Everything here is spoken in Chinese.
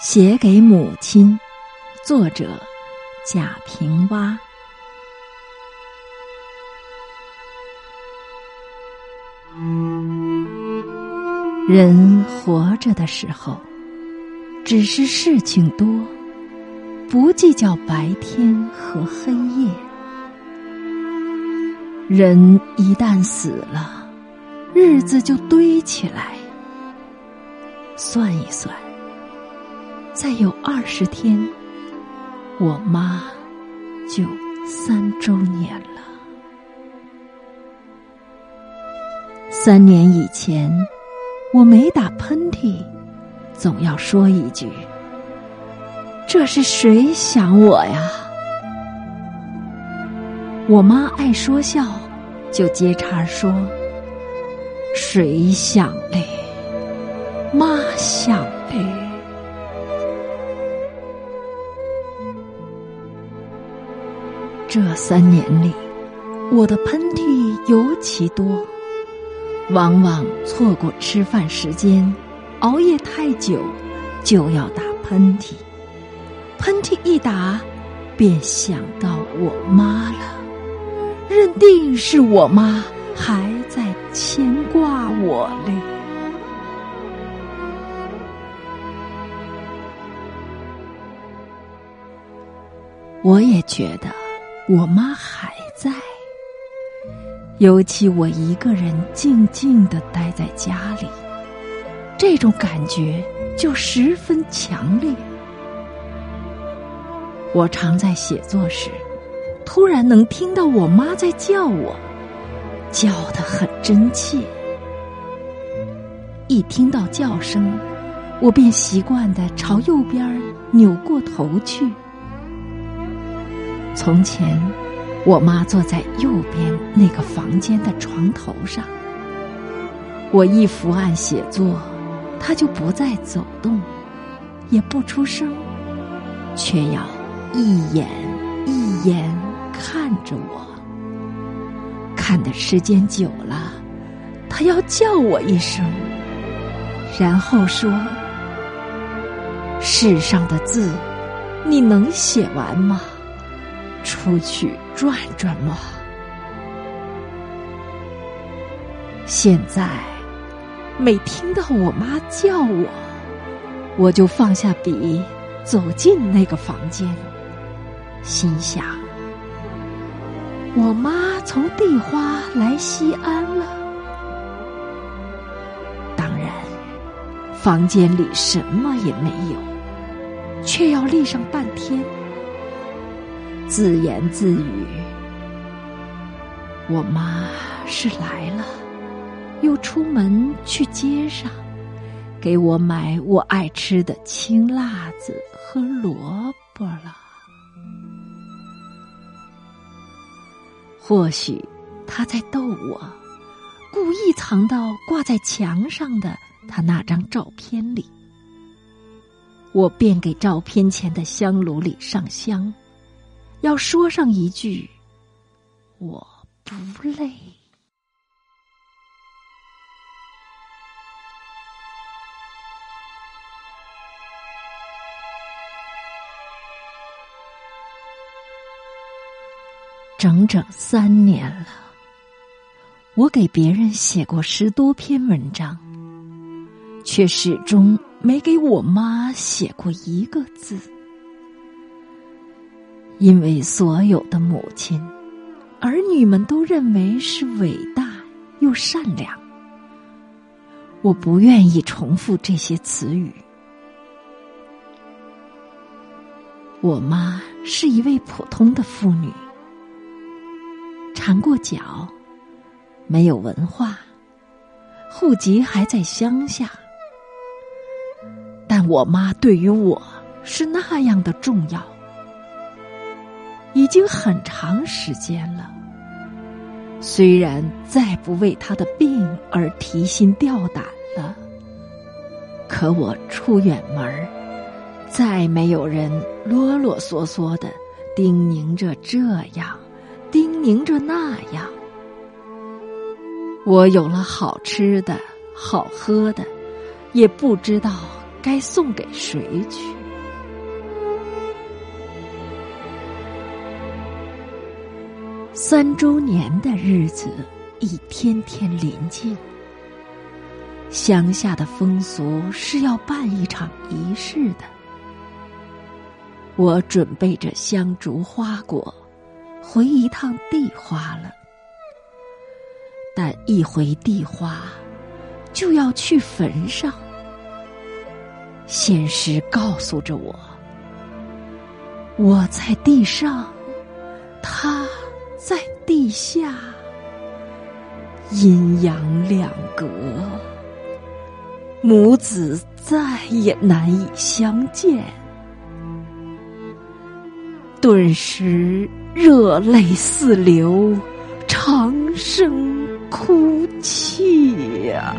写给母亲，作者贾平凹。人活着的时候，只是事情多，不计较白天和黑夜。人一旦死了，日子就堆起来。算一算，再有二十天，我妈就三周年了。三年以前，我没打喷嚏，总要说一句：“这是谁想我呀？”我妈爱说笑，就接茬说：“谁想嘞？妈想嘞。”这三年里，我的喷嚏尤其多。往往错过吃饭时间，熬夜太久，就要打喷嚏。喷嚏一打，便想到我妈了，认定是我妈还在牵挂我嘞。我也觉得我妈还在。尤其我一个人静静的待在家里，这种感觉就十分强烈。我常在写作时，突然能听到我妈在叫我，叫得很真切。一听到叫声，我便习惯的朝右边扭过头去。从前。我妈坐在右边那个房间的床头上，我一伏案写作，她就不再走动，也不出声，却要一眼一眼看着我。看的时间久了，她要叫我一声，然后说：“世上的字，你能写完吗？”出去转转嘛！现在每听到我妈叫我，我就放下笔，走进那个房间，心想：我妈从地花来西安了。当然，房间里什么也没有，却要立上半天。自言自语：“我妈是来了，又出门去街上，给我买我爱吃的青辣子和萝卜了。或许他在逗我，故意藏到挂在墙上的他那张照片里。我便给照片前的香炉里上香。”要说上一句，我不累。整整三年了，我给别人写过十多篇文章，却始终没给我妈写过一个字。因为所有的母亲、儿女们都认为是伟大又善良，我不愿意重复这些词语。我妈是一位普通的妇女，缠过脚，没有文化，户籍还在乡下，但我妈对于我是那样的重要。已经很长时间了。虽然再不为他的病而提心吊胆了，可我出远门再没有人啰啰嗦嗦的叮咛着这样，叮咛着那样。我有了好吃的好喝的，也不知道该送给谁去？三周年的日子一天天临近，乡下的风俗是要办一场仪式的。我准备着香烛花果，回一趟地花了。但一回地花，就要去坟上。现实告诉着我，我在地上，他在地下，阴阳两隔，母子再也难以相见。顿时热泪四流，长声哭泣呀。